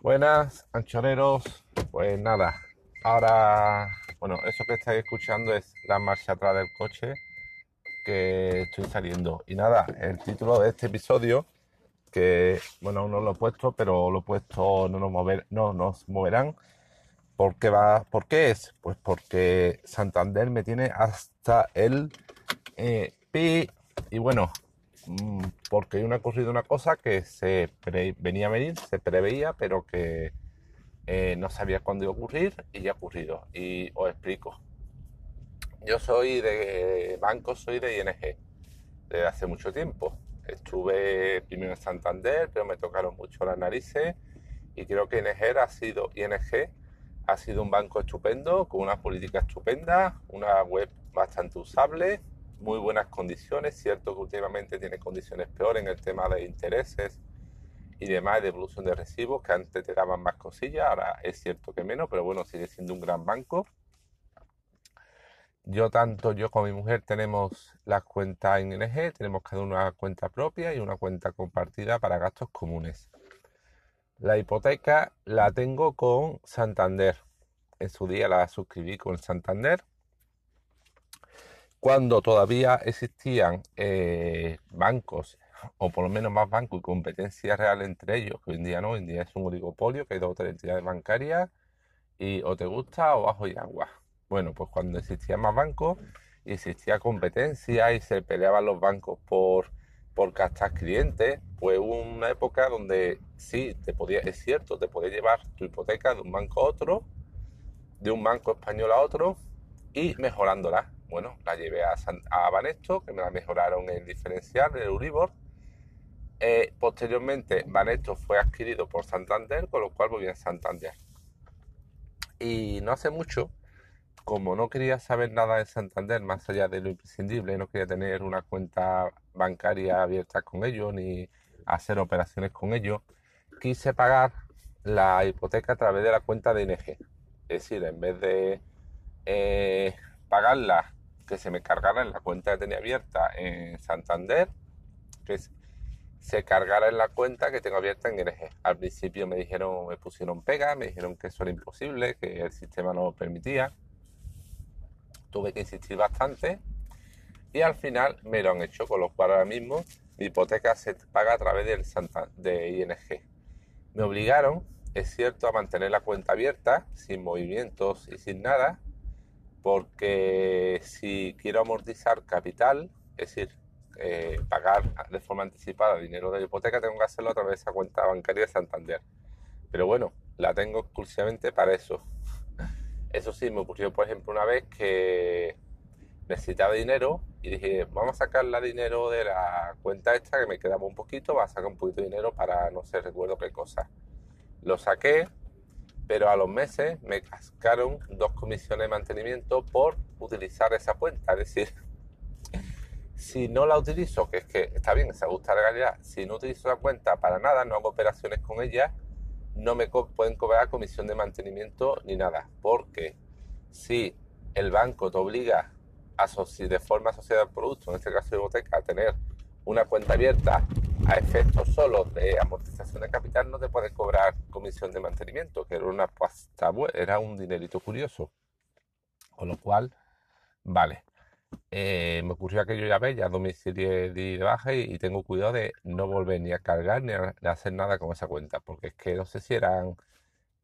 Buenas, anchoreros. Pues nada, ahora, bueno, eso que estáis escuchando es la marcha atrás del coche que estoy saliendo. Y nada, el título de este episodio, que bueno, no lo he puesto, pero lo he puesto, no nos, mover, no nos moverán. ¿Por qué, va, ¿Por qué es? Pues porque Santander me tiene hasta el eh, pi. Y bueno, Mm, porque me ha ocurrido una cosa que se venía a venir, se preveía, pero que eh, no sabía cuándo iba a ocurrir y ya ha ocurrido. Y os explico. Yo soy de banco, soy de ING, desde hace mucho tiempo. Estuve primero en Santander, pero me tocaron mucho las narices y creo que ING ha sido, ING ha sido un banco estupendo, con una política estupenda, una web bastante usable, muy buenas condiciones, cierto que últimamente tiene condiciones peores en el tema de intereses y demás, de evolución de recibos, que antes te daban más cosillas, ahora es cierto que menos, pero bueno, sigue siendo un gran banco. Yo tanto yo como mi mujer tenemos las cuentas en ING, tenemos cada una cuenta propia y una cuenta compartida para gastos comunes. La hipoteca la tengo con Santander. En su día la suscribí con Santander cuando todavía existían eh, bancos, o por lo menos más bancos y competencia real entre ellos, que hoy en día no, hoy en día es un oligopolio, que hay dos o tres entidades bancarias, y o te gusta o bajo y agua. Bueno, pues cuando existían más bancos y existía competencia y se peleaban los bancos por, por captar clientes, pues hubo una época donde sí, te podía, es cierto, te podía llevar tu hipoteca de un banco a otro, de un banco español a otro, y mejorándola bueno, la llevé a, a Banesto, que me la mejoraron el diferencial, el Euribor. Eh, posteriormente, Banesto fue adquirido por Santander, con lo cual volví a Santander. Y no hace mucho, como no quería saber nada de Santander, más allá de lo imprescindible, no quería tener una cuenta bancaria abierta con ellos, ni hacer operaciones con ellos, quise pagar la hipoteca a través de la cuenta de ING. Es decir, en vez de eh, pagarla que se me cargara en la cuenta que tenía abierta en Santander, que se cargara en la cuenta que tengo abierta en ING. Al principio me dijeron, me pusieron pega, me dijeron que eso era imposible, que el sistema no lo permitía. Tuve que insistir bastante y al final me lo han hecho, con lo cual ahora mismo mi hipoteca se paga a través del de ING. Me obligaron, es cierto, a mantener la cuenta abierta, sin movimientos y sin nada, porque si quiero amortizar capital, es decir, eh, pagar de forma anticipada dinero de la hipoteca, tengo que hacerlo a través de esa cuenta bancaria de Santander. Pero bueno, la tengo exclusivamente para eso. Eso sí, me ocurrió, por ejemplo, una vez que necesitaba dinero y dije, vamos a sacar la dinero de la cuenta esta que me quedaba un poquito, va a sacar un poquito de dinero para no sé, recuerdo qué cosa. Lo saqué, pero a los meses me cascaron dos comisiones de mantenimiento por utilizar esa cuenta. Es decir, si no la utilizo, que es que está bien, se gusta la realidad, si no utilizo la cuenta para nada, no hago operaciones con ella, no me pueden cobrar comisión de mantenimiento ni nada. Porque si el banco te obliga de forma asociada al producto, en este caso de hipoteca, a tener una cuenta abierta a efectos solo de amortización de capital no te puede cobrar comisión de mantenimiento, que era una pasta, era un dinerito curioso. Con lo cual, vale. Eh, me ocurrió aquello ya ve, ya domicilio de baja y, tengo cuidado de no volver ni a cargar ni a, hacer nada con esa cuenta, porque es que no sé si eran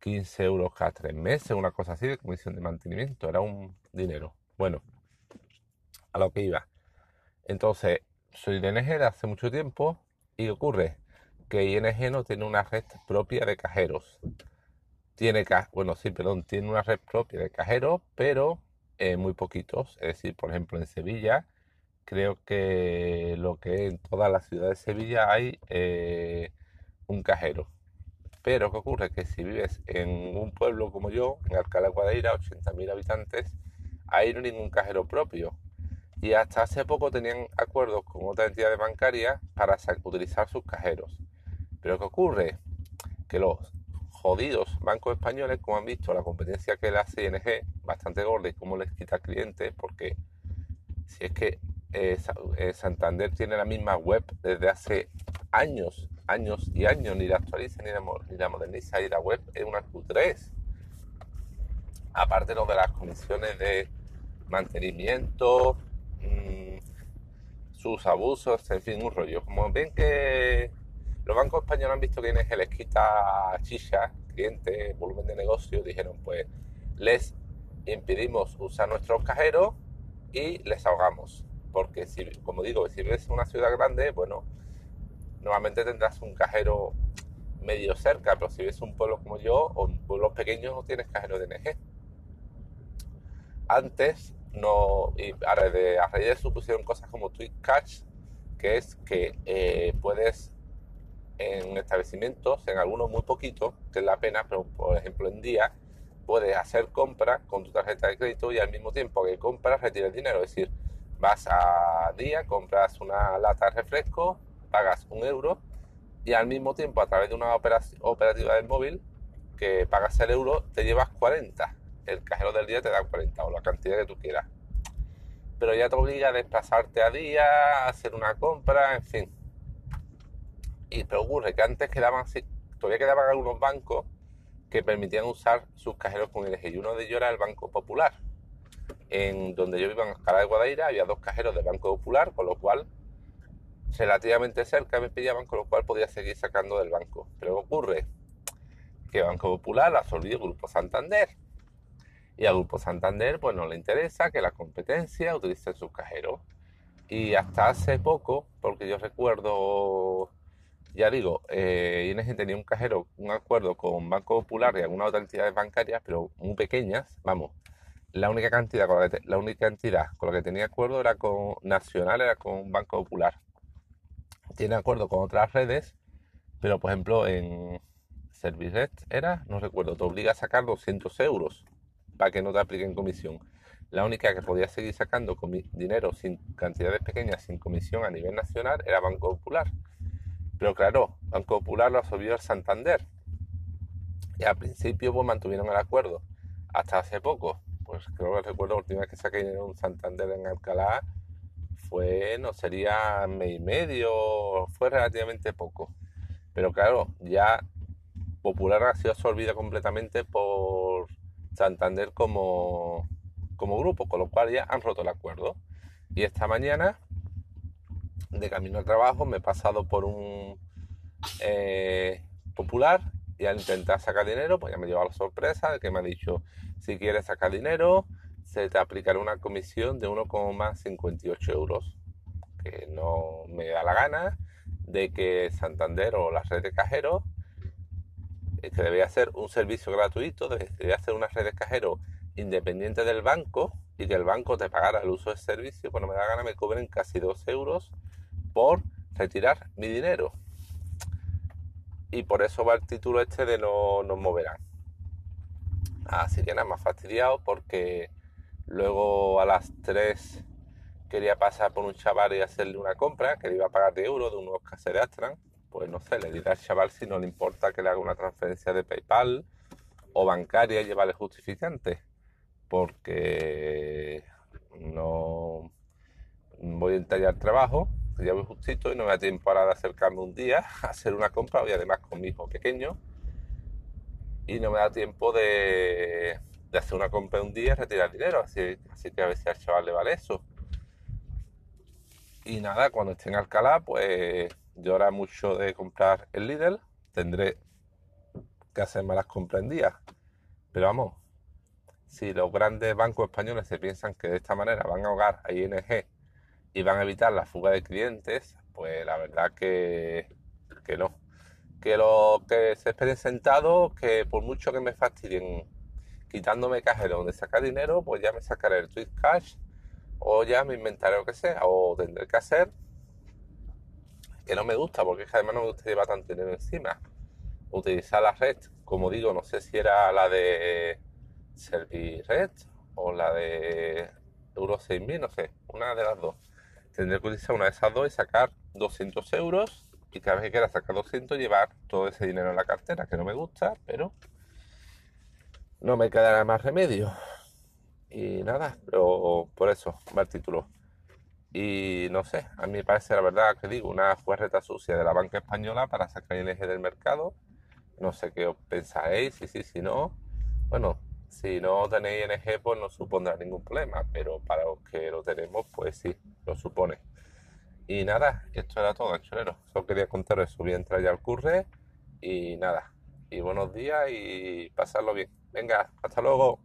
15 euros cada tres meses, una cosa así de comisión de mantenimiento, era un dinero. Bueno, a lo que iba. Entonces, soy de de hace mucho tiempo y ocurre que ING no tiene una red propia de cajeros. Tiene, bueno, sí, perdón, tiene una red propia de cajeros, pero eh, muy poquitos. Es decir, por ejemplo, en Sevilla, creo que lo que en toda la ciudad de Sevilla hay eh, un cajero. Pero ¿qué ocurre? Que si vives en un pueblo como yo, en Alcalá Guadaira, 80.000 habitantes, ahí no hay ningún cajero propio y hasta hace poco tenían acuerdos con otras entidades bancarias para utilizar sus cajeros. Pero ¿qué ocurre? Que los jodidos bancos españoles, como han visto la competencia que le hace ING, bastante gorda y cómo les quita clientes, porque si es que eh, eh, Santander tiene la misma web desde hace años años y años, ni la actualiza ni la, ni la moderniza y la web es una Q3. Aparte lo de las comisiones de mantenimiento, mmm, sus abusos, en fin, un rollo. Como ven que los bancos españoles han visto que se les quita chicha, clientes, volumen de negocio, dijeron pues les impedimos usar nuestros cajeros y les ahogamos. Porque si, como digo, si vives en una ciudad grande, bueno, normalmente tendrás un cajero medio cerca, pero si vives en un pueblo como yo o en pueblos pequeños no tienes cajero de NG. Antes no, y a raíz de, a eso pusieron cosas como Tweet Catch, que es que eh, puedes en establecimientos, en algunos muy poquitos, que es la pena, pero por ejemplo en día, puedes hacer compras con tu tarjeta de crédito y al mismo tiempo que compras retiras dinero. Es decir, vas a día, compras una lata de refresco, pagas un euro y al mismo tiempo a través de una operativa del móvil que pagas el euro te llevas 40 el cajero del día te da 40 o la cantidad que tú quieras. Pero ya te obliga a desplazarte a día, a hacer una compra, en fin. Y pero ocurre que antes quedaban, todavía quedaban algunos bancos que permitían usar sus cajeros con el eje. Y uno de ellos era el Banco Popular. En donde yo vivo en Escala de Guadaira había dos cajeros del Banco Popular, con lo cual relativamente cerca me pillaban, con lo cual podía seguir sacando del banco. Pero ocurre que Banco Popular absorbió el Grupo Santander y al Grupo Santander pues no le interesa que la competencia utilice sus cajeros. Y hasta hace poco, porque yo recuerdo, ya digo, eh, ING tenía un cajero, un acuerdo con Banco Popular y algunas otras entidades bancarias, pero muy pequeñas, vamos. La única cantidad con la, que la única entidad con la que tenía acuerdo era con Nacional, era con Banco Popular. Tiene acuerdo con otras redes, pero por ejemplo en Serviret era, no recuerdo, te obliga a sacar 200 euros para que no te apliquen comisión. La única que podía seguir sacando dinero sin cantidades pequeñas, sin comisión a nivel nacional, era Banco Popular. Pero claro, Banco Popular lo absorbió el Santander. Y al principio pues mantuvieron el acuerdo. Hasta hace poco, pues creo que recuerdo la última vez que saqué dinero un Santander en Alcalá fue, no sería mes y medio, fue relativamente poco. Pero claro, ya Popular ha sido absorbida completamente por Santander como, como grupo, con lo cual ya han roto el acuerdo. Y esta mañana, de camino al trabajo, me he pasado por un eh, popular y al intentar sacar dinero, pues ya me lleva la sorpresa de que me ha dicho, si quieres sacar dinero, se te aplicará una comisión de 1,58 euros, que no me da la gana de que Santander o la red de cajeros que debía ser un servicio gratuito, debía ser una red de cajero independiente del banco y que el banco te pagara el uso del servicio, cuando me da gana me cobren casi 2 euros por retirar mi dinero. Y por eso va el título este de no nos moverán. Así que nada, más fastidiado porque luego a las 3 quería pasar por un chaval y hacerle una compra que le iba a pagar de euros de unos Astran pues no sé, le dirá al chaval si no le importa que le haga una transferencia de PayPal o bancaria y llevarle justificante, porque no voy a entallar trabajo, ya voy justito y no me da tiempo ahora de acercarme un día a hacer una compra y además con mi hijo pequeño y no me da tiempo de, hacer una compra un día y retirar dinero, así, así que a ver si al chaval le vale eso. Y nada, cuando esté en Alcalá, pues yo ahora mucho de comprar el Lidl, tendré que hacer malas compras en día. Pero vamos, si los grandes bancos españoles se piensan que de esta manera van a ahogar a ING y van a evitar la fuga de clientes, pues la verdad que, que no. Que lo que se esperen sentado, que por mucho que me fastidien quitándome cajero donde sacar dinero, pues ya me sacaré el Twitch Cash o ya me inventaré lo que sea, o tendré que hacer que no me gusta, porque es que además no me gusta llevar tanto dinero encima. Utilizar la red, como digo, no sé si era la de Serviret o la de Euro 6000, no sé, una de las dos. Tendré que utilizar una de esas dos y sacar 200 euros y cada vez que quiera sacar 200 llevar todo ese dinero en la cartera, que no me gusta, pero no me quedará más remedio. Y nada, pero por eso va el título. Y no sé, a mí me parece la verdad que digo, una juerreta sucia de la banca española para sacar ING del mercado. No sé qué os pensáis, si sí, si no. Bueno, si no tenéis ING, pues no supondrá ningún problema, pero para los que lo tenemos, pues sí, lo supone. Y nada, esto era todo, cholero. Solo quería contaros eso. Voy a entrar ya al curre y nada. Y buenos días y pasarlo bien. Venga, hasta luego.